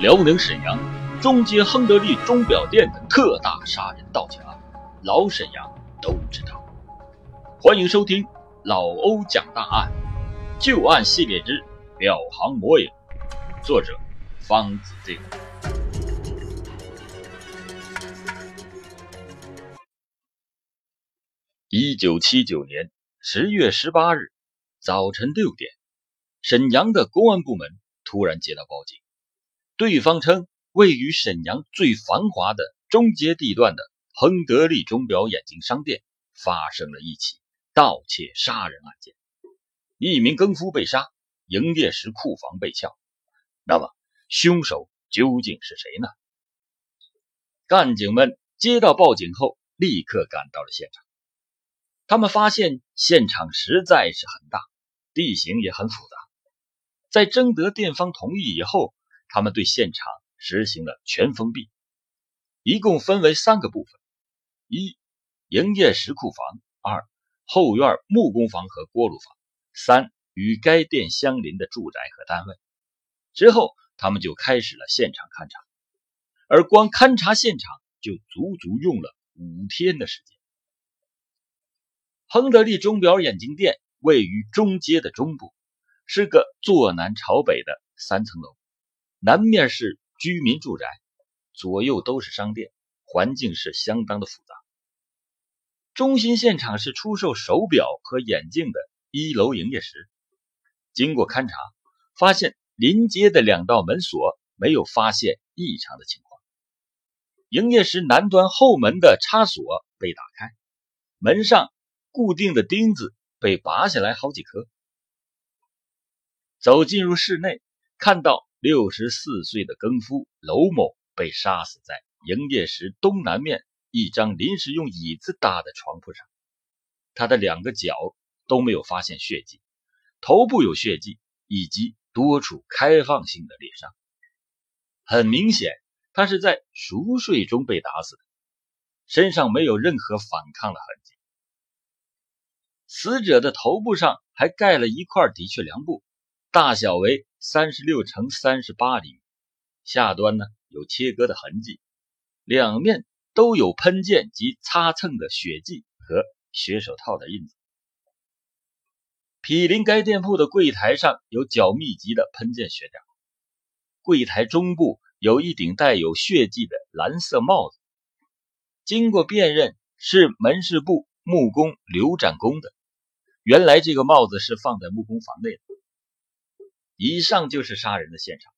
辽宁沈阳中街亨德利钟表店的特大杀人盗窃案，老沈阳都知道。欢迎收听老欧讲大案，旧案系列之表行魔影，作者方子敬。一九七九年十月十八日早晨六点，沈阳的公安部门突然接到报警。对方称，位于沈阳最繁华的中街地段的亨德利钟表眼镜商店发生了一起盗窃杀人案件，一名更夫被杀，营业时库房被撬。那么，凶手究竟是谁呢？干警们接到报警后，立刻赶到了现场。他们发现现场实在是很大，地形也很复杂。在征得店方同意以后，他们对现场实行了全封闭，一共分为三个部分：一、营业石库房；二、后院木工房和锅炉房；三、与该店相邻的住宅和单位。之后，他们就开始了现场勘查，而光勘察现场就足足用了五天的时间。亨德利钟表眼镜店位于中街的中部，是个坐南朝北的三层楼。南面是居民住宅，左右都是商店，环境是相当的复杂。中心现场是出售手表和眼镜的一楼营业室。经过勘查，发现临街的两道门锁没有发现异常的情况。营业室南端后门的插锁被打开，门上固定的钉子被拔下来好几颗。走进入室内，看到。六十四岁的更夫娄某被杀死在营业时东南面一张临时用椅子搭的床铺上，他的两个脚都没有发现血迹，头部有血迹以及多处开放性的裂伤，很明显他是在熟睡中被打死的，身上没有任何反抗的痕迹。死者的头部上还盖了一块的确良布。大小为三十六乘三十八厘米，下端呢有切割的痕迹，两面都有喷溅及擦蹭的血迹和血手套的印子。毗邻该店铺的柜台上有较密集的喷溅血点，柜台中部有一顶带有血迹的蓝色帽子，经过辨认是门市部木工刘展工的。原来这个帽子是放在木工房内的。以上就是杀人的现场，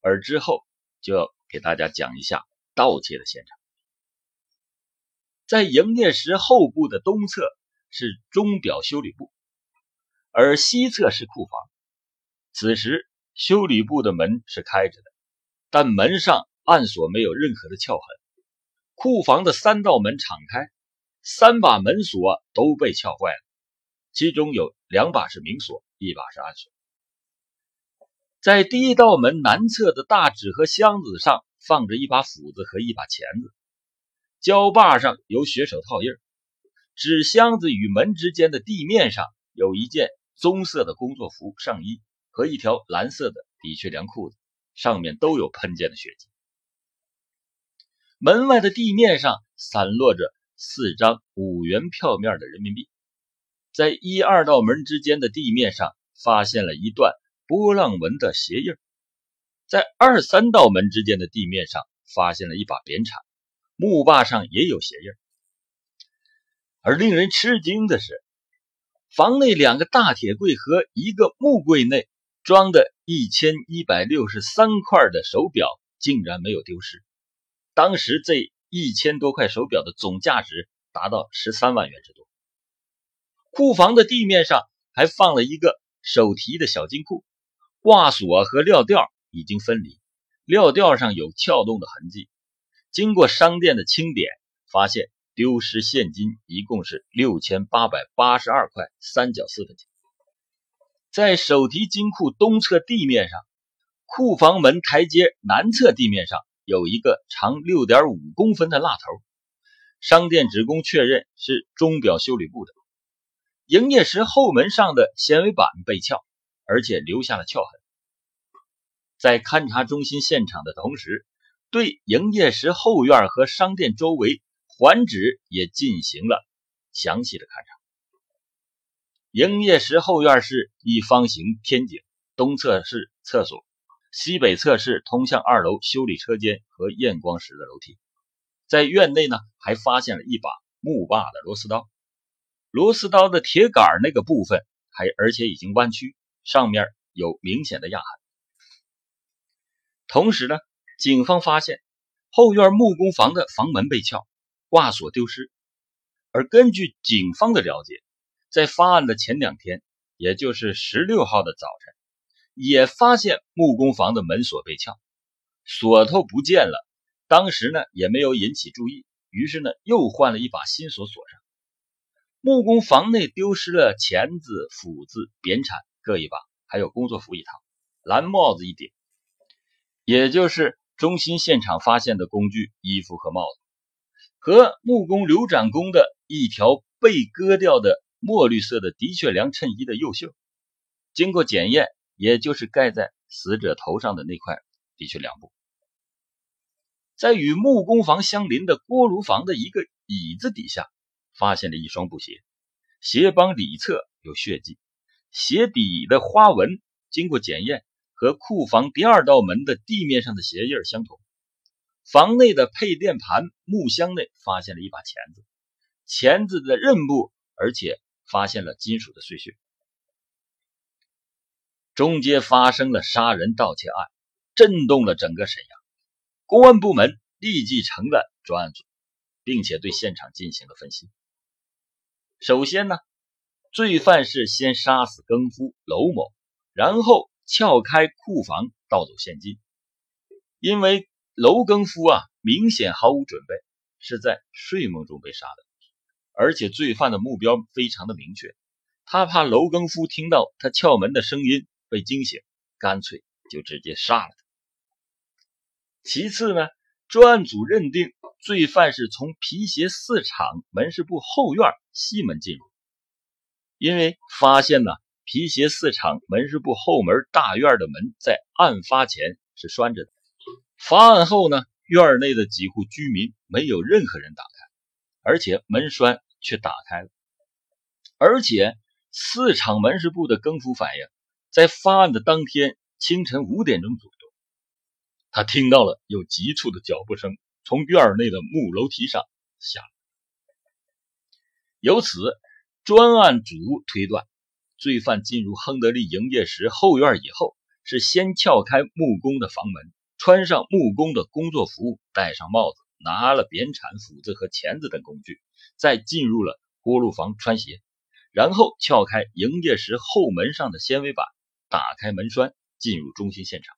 而之后就要给大家讲一下盗窃的现场。在营业室后部的东侧是钟表修理部，而西侧是库房。此时修理部的门是开着的，但门上暗锁没有任何的撬痕。库房的三道门敞开，三把门锁都被撬坏了，其中有两把是明锁，一把是暗锁。在第一道门南侧的大纸盒箱子上放着一把斧子和一把钳子，胶把上有血手套印纸箱子与门之间的地面上有一件棕色的工作服上衣和一条蓝色的的确良裤子，上面都有喷溅的血迹。门外的地面上散落着四张五元票面的人民币，在一二道门之间的地面上发现了一段。波浪纹的鞋印，在二三道门之间的地面上发现了一把扁铲，木把上也有鞋印。而令人吃惊的是，房内两个大铁柜和一个木柜内装的一千一百六十三块的手表竟然没有丢失。当时这一千多块手表的总价值达到十三万元之多。库房的地面上还放了一个手提的小金库。挂锁和料吊已经分离，料吊上有撬动的痕迹。经过商店的清点，发现丢失现金一共是六千八百八十二块三角四分钱。在手提金库东侧地面上，库房门台阶南侧地面上有一个长六点五公分的蜡头。商店职工确认是钟表修理部的。营业时后门上的纤维板被撬。而且留下了撬痕。在勘察中心现场的同时，对营业室后院和商店周围环址也进行了详细的勘察。营业室后院是一方形天井，东侧是厕所，西北侧是通向二楼修理车间和验光室的楼梯。在院内呢，还发现了一把木把的螺丝刀，螺丝刀的铁杆那个部分还而且已经弯曲，上面有明显的压痕。同时呢，警方发现后院木工房的房门被撬，挂锁丢失。而根据警方的了解，在发案的前两天，也就是十六号的早晨，也发现木工房的门锁被撬，锁头不见了。当时呢也没有引起注意，于是呢又换了一把新锁锁上。木工房内丢失了钳子、斧子、扁铲各一把，还有工作服一套、蓝帽子一顶，也就是中心现场发现的工具、衣服和帽子，和木工刘展工的一条被割掉的。墨绿色的的确良衬衣的右袖，经过检验，也就是盖在死者头上的那块的确良布。在与木工房相邻的锅炉房的一个椅子底下，发现了一双布鞋，鞋帮里侧有血迹，鞋底的花纹经过检验和库房第二道门的地面上的鞋印相同。房内的配电盘木箱内发现了一把钳子，钳子的刃部，而且。发现了金属的碎屑，中街发生了杀人盗窃案，震动了整个沈阳。公安部门立即成了专案组，并且对现场进行了分析。首先呢，罪犯是先杀死更夫娄某，然后撬开库房盗走现金。因为娄更夫啊，明显毫无准备，是在睡梦中被杀的。而且罪犯的目标非常的明确，他怕娄更夫听到他撬门的声音被惊醒，干脆就直接杀了他。其次呢，专案组认定罪犯是从皮鞋四厂门市部后院西门进入，因为发现呢皮鞋四厂门市部后门大院的门在案发前是拴着的，发案后呢院内的几户居民没有任何人打开，而且门栓。却打开了，而且四厂门市部的更夫反映，在发案的当天清晨五点钟左右，他听到了有急促的脚步声从院内的木楼梯上下来。由此，专案组推断，罪犯进入亨德利营业室后院以后，是先撬开木工的房门，穿上木工的工作服，戴上帽子，拿了扁铲、斧子和钳子等工具。再进入了锅炉房穿鞋，然后撬开营业室后门上的纤维板，打开门栓，进入中心现场。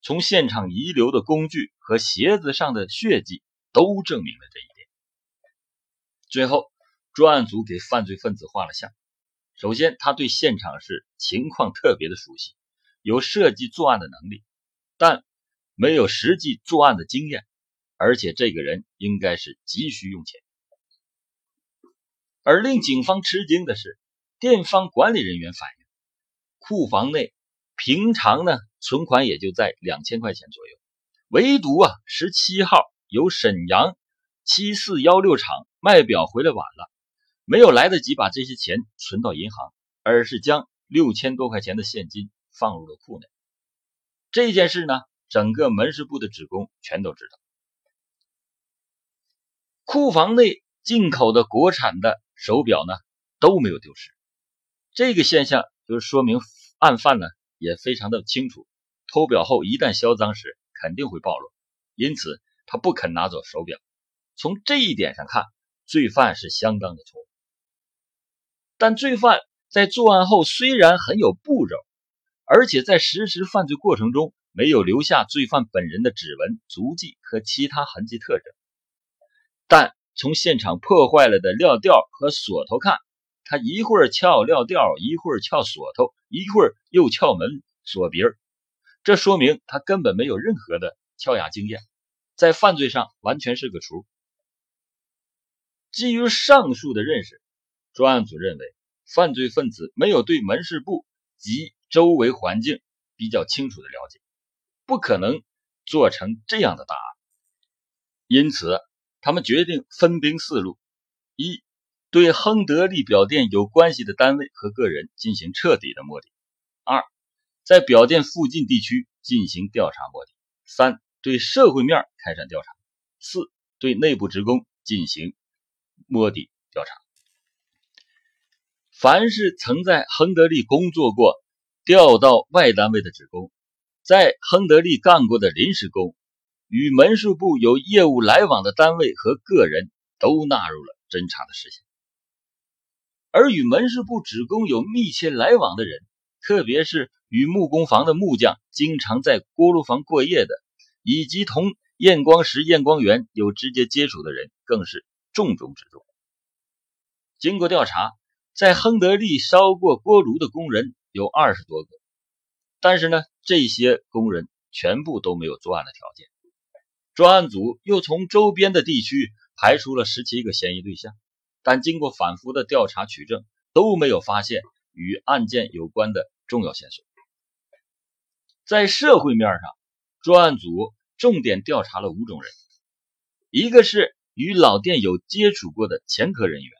从现场遗留的工具和鞋子上的血迹都证明了这一点。最后，专案组给犯罪分子画了像。首先，他对现场是情况特别的熟悉，有设计作案的能力，但没有实际作案的经验，而且这个人应该是急需用钱。而令警方吃惊的是，店方管理人员反映，库房内平常呢存款也就在两千块钱左右，唯独啊十七号由沈阳七四幺六厂卖表回来晚了，没有来得及把这些钱存到银行，而是将六千多块钱的现金放入了库内。这件事呢，整个门市部的职工全都知道。库房内进口的国产的。手表呢都没有丢失，这个现象就是说明案犯呢也非常的清楚，偷表后一旦销赃时肯定会暴露，因此他不肯拿走手表。从这一点上看，罪犯是相当的聪明。但罪犯在作案后虽然很有步骤，而且在实施犯罪过程中没有留下罪犯本人的指纹、足迹和其他痕迹特征，但。从现场破坏了的料吊和锁头看，他一会儿撬料吊，一会儿撬锁头，一会儿又撬门锁鼻儿，这说明他根本没有任何的撬牙经验，在犯罪上完全是个厨。基于上述的认识，专案组认为犯罪分子没有对门市部及周围环境比较清楚的了解，不可能做成这样的大案，因此他们决定分兵四路：一，对亨德利表店有关系的单位和个人进行彻底的摸底；二，在表店附近地区进行调查摸底；三，对社会面开展调查；四，对内部职工进行摸底调查。凡是曾在亨德利工作过、调到外单位的职工，在亨德利干过的临时工，与门市部有业务来往的单位和个人，都纳入了侦查的视线。而与门市部职工有密切来往的人，特别是与木工房的木匠经常在锅炉房过夜的，以及同验光石、验光员有直接接触的人，更是重中之重。经过调查，在亨德利烧过锅炉的工人有二十多个。但是呢，这些工人全部都没有作案的条件。专案组又从周边的地区排除了十七个嫌疑对象，但经过反复的调查取证，都没有发现与案件有关的重要线索。在社会面上，专案组重点调查了五种人：一个是与老店有接触过的前科人员；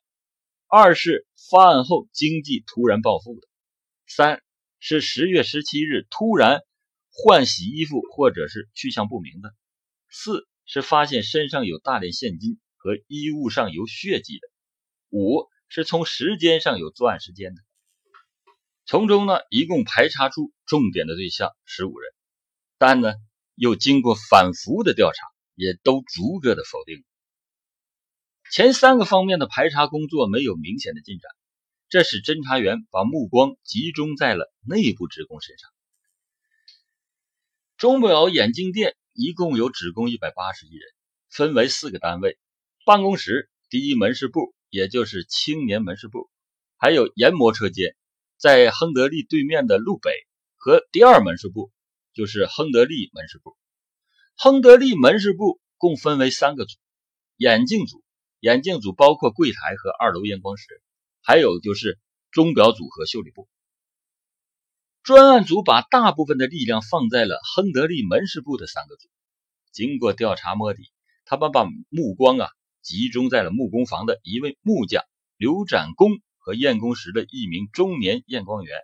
二是发案后经济突然暴富的；三。是十月十七日突然换洗衣服或者是去向不明的。四是发现身上有大量现金和衣物上有血迹的。五是从时间上有作案时间的。从中呢，一共排查出重点的对象十五人，但呢，又经过反复的调查，也都逐个的否定。前三个方面的排查工作没有明显的进展。这使侦查员把目光集中在了内部职工身上。钟表眼镜店一共有职工一百八十一人，分为四个单位：办公室、第一门市部，也就是青年门市部，还有研磨车间，在亨德利对面的路北和第二门市部，就是亨德利门市部。亨德利门市部共分为三个组：眼镜组，眼镜组包括柜台和二楼验光室。还有就是钟表组和修理部，专案组把大部分的力量放在了亨德利门市部的三个组。经过调查摸底，他们把目光啊集中在了木工房的一位木匠刘展工和验工时的一名中年验光员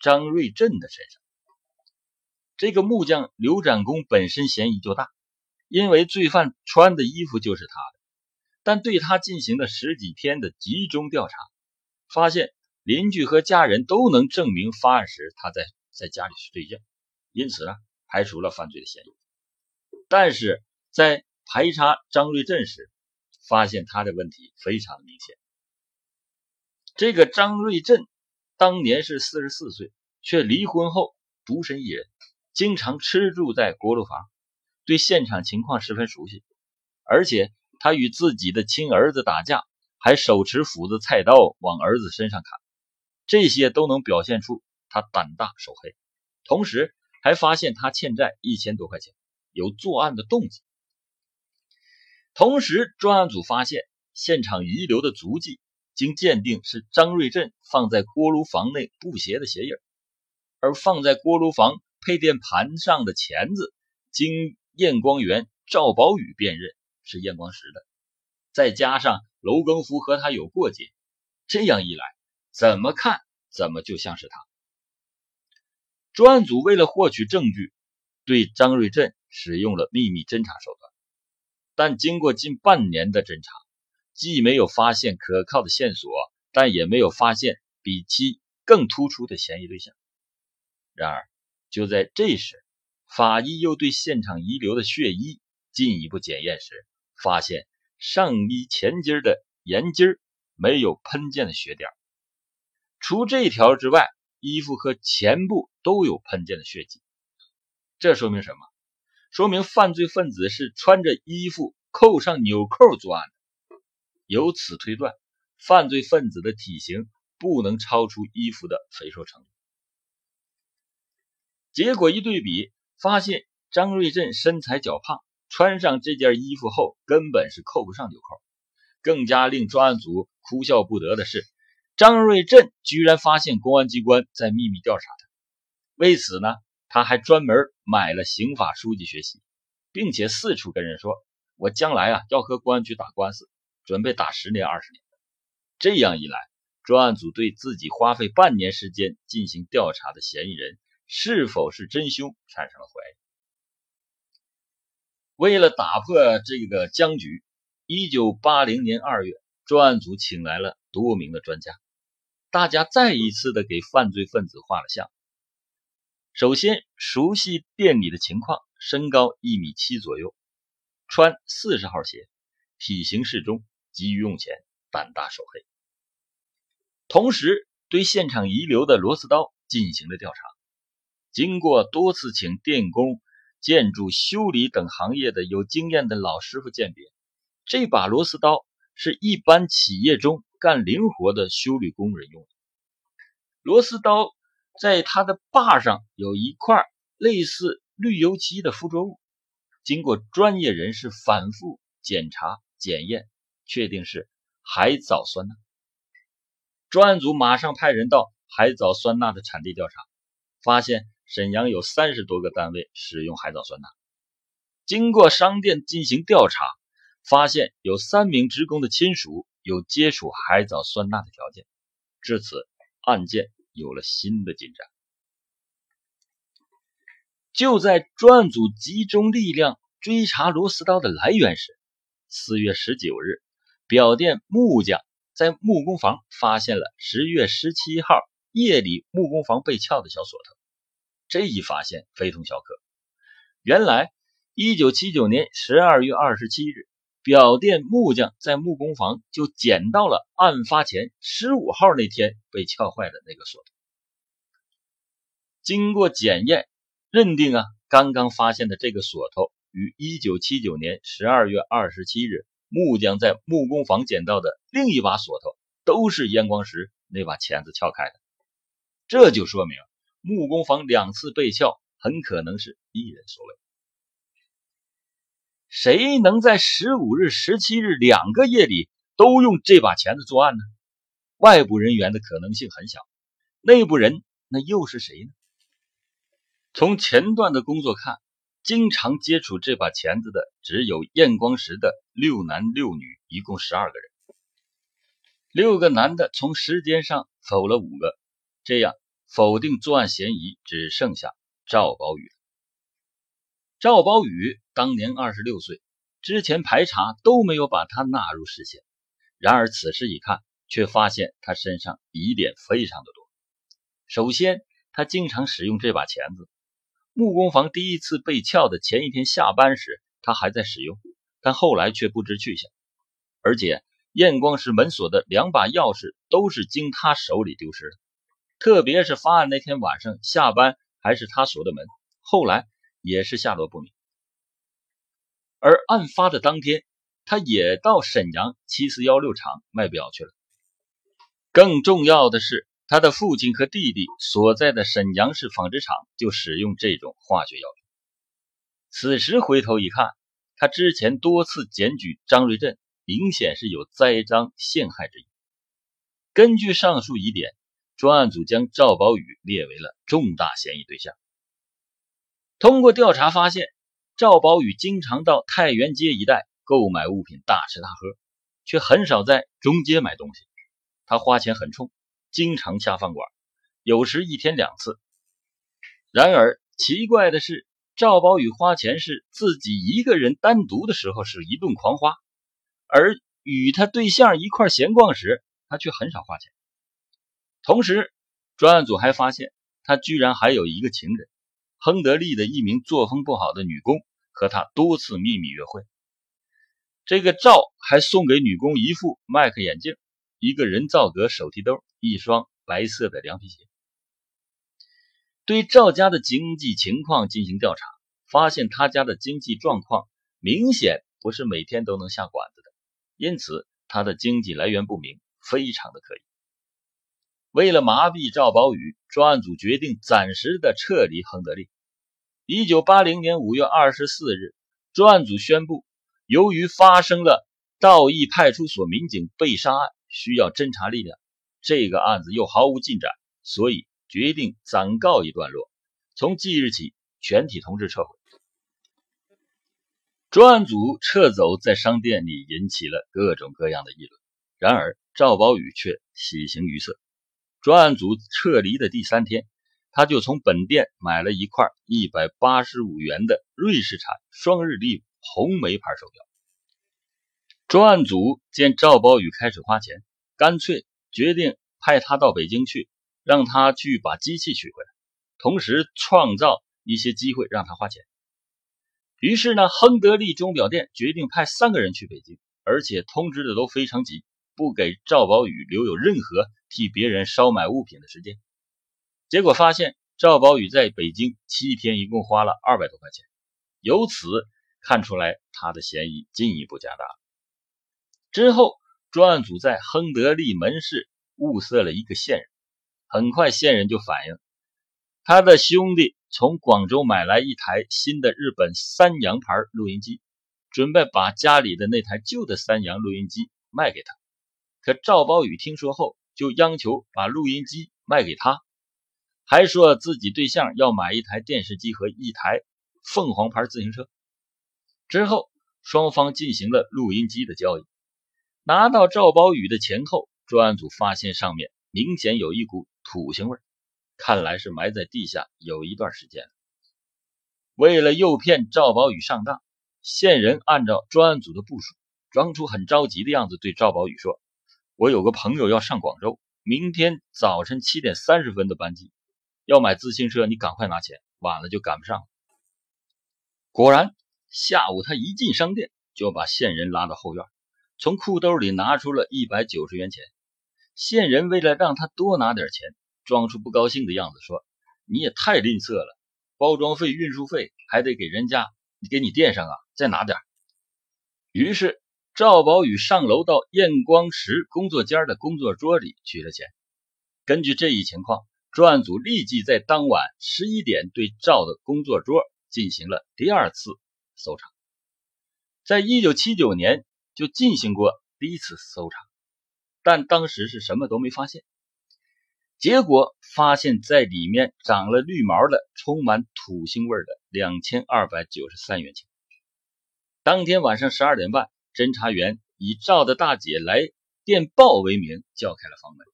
张瑞振的身上。这个木匠刘展工本身嫌疑就大，因为罪犯穿的衣服就是他的。但对他进行了十几天的集中调查。发现邻居和家人都能证明发案时他在在家里睡觉，因此呢排除了犯罪的嫌疑。但是在排查张瑞振时，发现他的问题非常明显。这个张瑞振当年是四十四岁，却离婚后独身一人，经常吃住在锅炉房，对现场情况十分熟悉，而且他与自己的亲儿子打架。还手持斧子、菜刀往儿子身上砍，这些都能表现出他胆大手黑。同时，还发现他欠债一千多块钱，有作案的动机。同时，专案组发现现场遗留的足迹，经鉴定是张瑞振放在锅炉房内布鞋的鞋印，而放在锅炉房配电盘上的钳子，经验光员赵宝宇辨认是验光石的，再加上。娄更福和他有过节，这样一来，怎么看怎么就像是他。专案组为了获取证据，对张瑞振使用了秘密侦查手段，但经过近半年的侦查，既没有发现可靠的线索，但也没有发现比其更突出的嫌疑对象。然而，就在这时，法医又对现场遗留的血衣进一步检验时，发现。上衣前襟的沿襟没有喷溅的血点，除这条之外，衣服和前部都有喷溅的血迹。这说明什么？说明犯罪分子是穿着衣服扣上纽扣作案的。由此推断，犯罪分子的体型不能超出衣服的肥瘦程度。结果一对比，发现张瑞振身材较胖。穿上这件衣服后，根本是扣不上纽扣。更加令专案组哭笑不得的是，张瑞振居然发现公安机关在秘密调查他。为此呢，他还专门买了刑法书籍学习，并且四处跟人说：“我将来啊要和公安局打官司，准备打十年二十年。”这样一来，专案组对自己花费半年时间进行调查的嫌疑人是否是真凶产生了怀疑。为了打破这个僵局，一九八零年二月，专案组请来了多名的专家，大家再一次的给犯罪分子画了像。首先，熟悉店里的情况，身高一米七左右，穿四十号鞋，体型适中，急于用钱，胆大手黑。同时，对现场遗留的螺丝刀进行了调查，经过多次请电工。建筑修理等行业的有经验的老师傅鉴别，这把螺丝刀是一般企业中干零活的修理工人用的。螺丝刀在它的把上有一块类似滤油漆的附着物，经过专业人士反复检查检验，确定是海藻酸钠。专案组马上派人到海藻酸钠的产地调查，发现。沈阳有三十多个单位使用海藻酸钠，经过商店进行调查，发现有三名职工的亲属有接触海藻酸钠的条件，至此案件有了新的进展。就在专案组集中力量追查螺丝刀的来源时，四月十九日，表店木匠在木工房发现了十月十七号夜里木工房被撬的小锁头。这一发现非同小可。原来，一九七九年十二月二十七日，表店木匠在木工房就捡到了案发前十五号那天被撬坏的那个锁。经过检验，认定啊，刚刚发现的这个锁头与一九七九年十二月二十七日木匠在木工房捡到的另一把锁头都是验光石那把钳子撬开的。这就说明。木工房两次被撬，很可能是一人所为。谁能在十五日、十七日两个夜里都用这把钳子作案呢？外部人员的可能性很小，内部人那又是谁呢？从前段的工作看，经常接触这把钳子的只有验光时的六男六女，一共十二个人。六个男的从时间上否了五个，这样。否定作案嫌疑只剩下赵宝宇。赵宝宇当年二十六岁，之前排查都没有把他纳入视线。然而此时一看，却发现他身上疑点非常的多。首先，他经常使用这把钳子。木工房第一次被撬的前一天下班时，他还在使用，但后来却不知去向。而且，验光师门锁的两把钥匙都是经他手里丢失的。特别是发案那天晚上下班还是他锁的门，后来也是下落不明。而案发的当天，他也到沈阳七四幺六厂卖表去了。更重要的是，他的父亲和弟弟所在的沈阳市纺织厂就使用这种化学药品。此时回头一看，他之前多次检举张瑞振，明显是有栽赃陷害之意。根据上述疑点。专案组将赵宝宇列为了重大嫌疑对象。通过调查发现，赵宝宇经常到太原街一带购买物品，大吃大喝，却很少在中街买东西。他花钱很冲，经常下饭馆，有时一天两次。然而奇怪的是，赵宝宇花钱是自己一个人单独的时候是一顿狂花，而与他对象一块闲逛时，他却很少花钱。同时，专案组还发现，他居然还有一个情人，亨德利的一名作风不好的女工，和他多次秘密约会。这个赵还送给女工一副麦克眼镜、一个人造革手提兜、一双白色的凉皮鞋。对赵家的经济情况进行调查，发现他家的经济状况明显不是每天都能下馆子的，因此他的经济来源不明，非常的可疑。为了麻痹赵宝宇，专案组决定暂时的撤离亨德利。一九八零年五月二十四日，专案组宣布，由于发生了道义派出所民警被杀案，需要侦查力量，这个案子又毫无进展，所以决定暂告一段落，从即日起全体同志撤回。专案组撤走，在商店里引起了各种各样的议论。然而赵宝宇却喜形于色。专案组撤离的第三天，他就从本店买了一块一百八十五元的瑞士产双日历红梅牌手表。专案组见赵宝宇开始花钱，干脆决定派他到北京去，让他去把机器取回来，同时创造一些机会让他花钱。于是呢，亨德利钟表店决定派三个人去北京，而且通知的都非常急，不给赵宝宇留有任何替别人捎买物品的时间。结果发现赵宝宇在北京七天一共花了二百多块钱，由此看出来他的嫌疑进一步加大。之后，专案组在亨德利门市物色了一个线人，很快线人就反映，他的兄弟。从广州买来一台新的日本三洋牌录音机，准备把家里的那台旧的三洋录音机卖给他。可赵宝宇听说后，就央求把录音机卖给他，还说自己对象要买一台电视机和一台凤凰牌自行车。之后，双方进行了录音机的交易。拿到赵宝宇的钱后，专案组发现上面明显有一股土腥味。看来是埋在地下有一段时间了。为了诱骗赵宝宇上当，线人按照专案组的部署，装出很着急的样子，对赵宝宇说：“我有个朋友要上广州，明天早晨七点三十分的班机，要买自行车，你赶快拿钱，晚了就赶不上了。”果然，下午他一进商店，就把线人拉到后院，从裤兜里拿出了一百九十元钱。线人为了让他多拿点钱。装出不高兴的样子，说：“你也太吝啬了，包装费、运输费还得给人家，给你垫上啊，再拿点。”于是赵宝宇上楼到验光石工作间的工作桌里取了钱。根据这一情况，专案组立即在当晚十一点对赵的工作桌进行了第二次搜查。在一九七九年就进行过第一次搜查，但当时是什么都没发现。结果发现，在里面长了绿毛的、充满土腥味的两千二百九十三元钱。当天晚上十二点半，侦查员以赵的大姐来电报为名叫开了房门，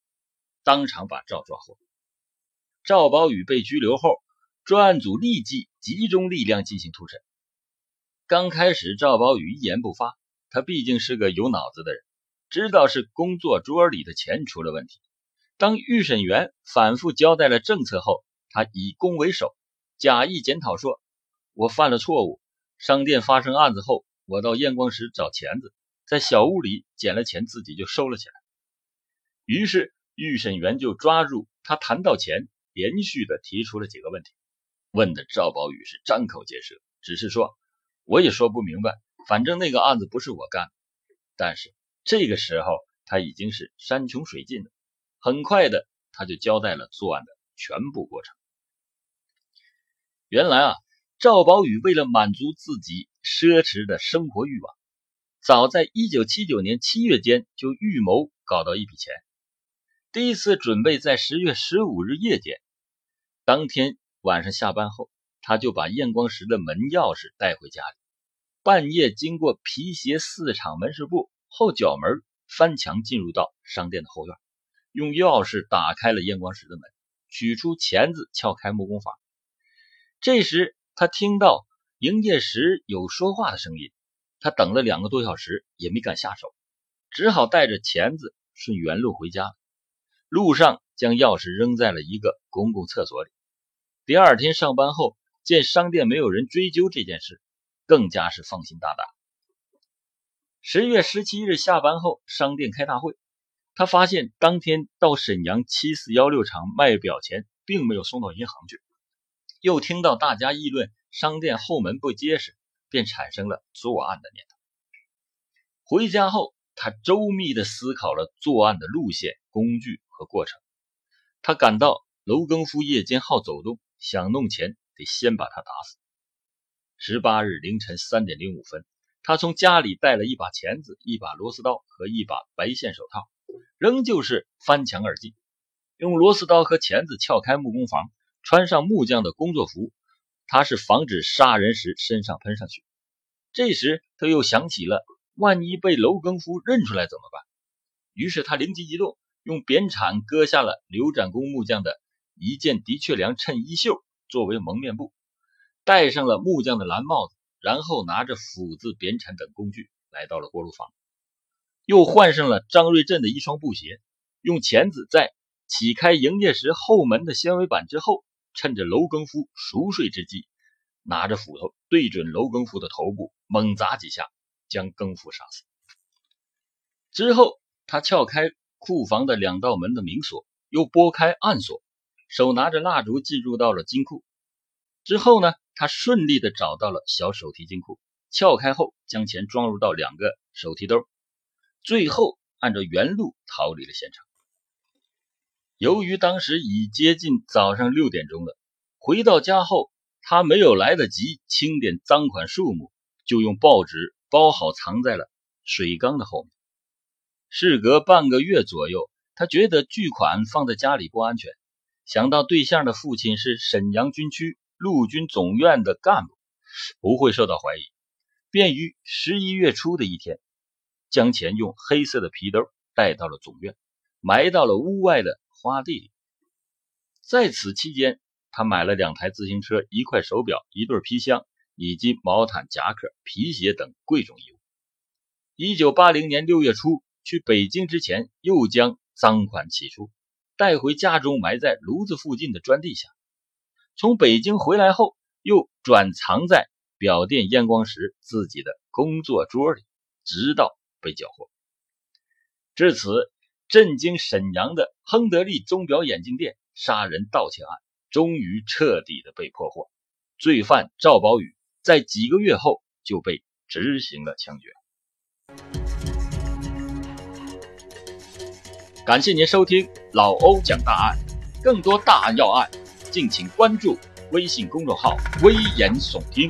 当场把赵抓获。赵宝宇被拘留后，专案组立即集中力量进行突审。刚开始，赵宝宇一言不发，他毕竟是个有脑子的人，知道是工作桌里的钱出了问题。当预审员反复交代了政策后，他以攻为守，假意检讨说：“我犯了错误。商店发生案子后，我到验光石找钳子，在小屋里捡了钱，自己就收了起来。”于是预审员就抓住他谈到钱，连续的提出了几个问题，问的赵宝宇是张口结舌，只是说：“我也说不明白，反正那个案子不是我干。”但是这个时候他已经是山穷水尽了。很快的，他就交代了作案的全部过程。原来啊，赵宝宇为了满足自己奢侈的生活欲望，早在一九七九年七月间就预谋搞到一笔钱。第一次准备在十月十五日夜间，当天晚上下班后，他就把验光石的门钥匙带回家里，半夜经过皮鞋四厂门市部后角门翻墙进入到商店的后院。用钥匙打开了验光石的门，取出钳子，撬开木工房。这时，他听到营业时有说话的声音。他等了两个多小时，也没敢下手，只好带着钳子顺原路回家。路上将钥匙扔在了一个公共厕所里。第二天上班后，见商店没有人追究这件事，更加是放心大胆。十月十七日下班后，商店开大会。他发现当天到沈阳七四幺六厂卖表钱，并没有送到银行去。又听到大家议论商店后门不结实，便产生了作案的念头。回家后，他周密地思考了作案的路线、工具和过程。他感到楼更夫夜间好走动，想弄钱得先把他打死。十八日凌晨三点零五分，他从家里带了一把钳子、一把螺丝刀和一把白线手套。仍旧是翻墙而进，用螺丝刀和钳子撬开木工房，穿上木匠的工作服，他是防止杀人时身上喷上去。这时他又想起了，万一被楼更夫认出来怎么办？于是他灵机一动，用扁铲割下了刘展公木匠的一件的确良衬衣袖作为蒙面布，戴上了木匠的蓝帽子，然后拿着斧子、扁铲等工具来到了锅炉房，又换上了张瑞振的一双布鞋，用钳子在起开营业时后门的纤维板之后。趁着楼更夫熟睡之际，拿着斧头对准楼更夫的头部猛砸几下，将更夫杀死。之后，他撬开库房的两道门的明锁，又拨开暗锁，手拿着蜡烛进入到了金库。之后呢，他顺利的找到了小手提金库，撬开后将钱装入到两个手提兜，最后按照原路逃离了现场。由于当时已接近早上六点钟了，回到家后，他没有来得及清点赃款数目，就用报纸包好，藏在了水缸的后面。事隔半个月左右，他觉得巨款放在家里不安全，想到对象的父亲是沈阳军区陆军总院的干部，不会受到怀疑，便于十一月初的一天，将钱用黑色的皮兜带到了总院，埋到了屋外的。花地里，在此期间，他买了两台自行车、一块手表、一对皮箱以及毛毯、夹克、皮鞋等贵重衣物。一九八零年六月初去北京之前，又将赃款起出，带回家中埋在炉子附近的砖地下。从北京回来后，又转藏在表店验光时自己的工作桌里，直到被缴获。至此。震惊沈阳的亨德利钟表眼镜店杀人盗窃案终于彻底的被破获，罪犯赵宝宇在几个月后就被执行了枪决。感谢您收听老欧讲大案，更多大案要案，敬请关注微信公众号“危言耸听”。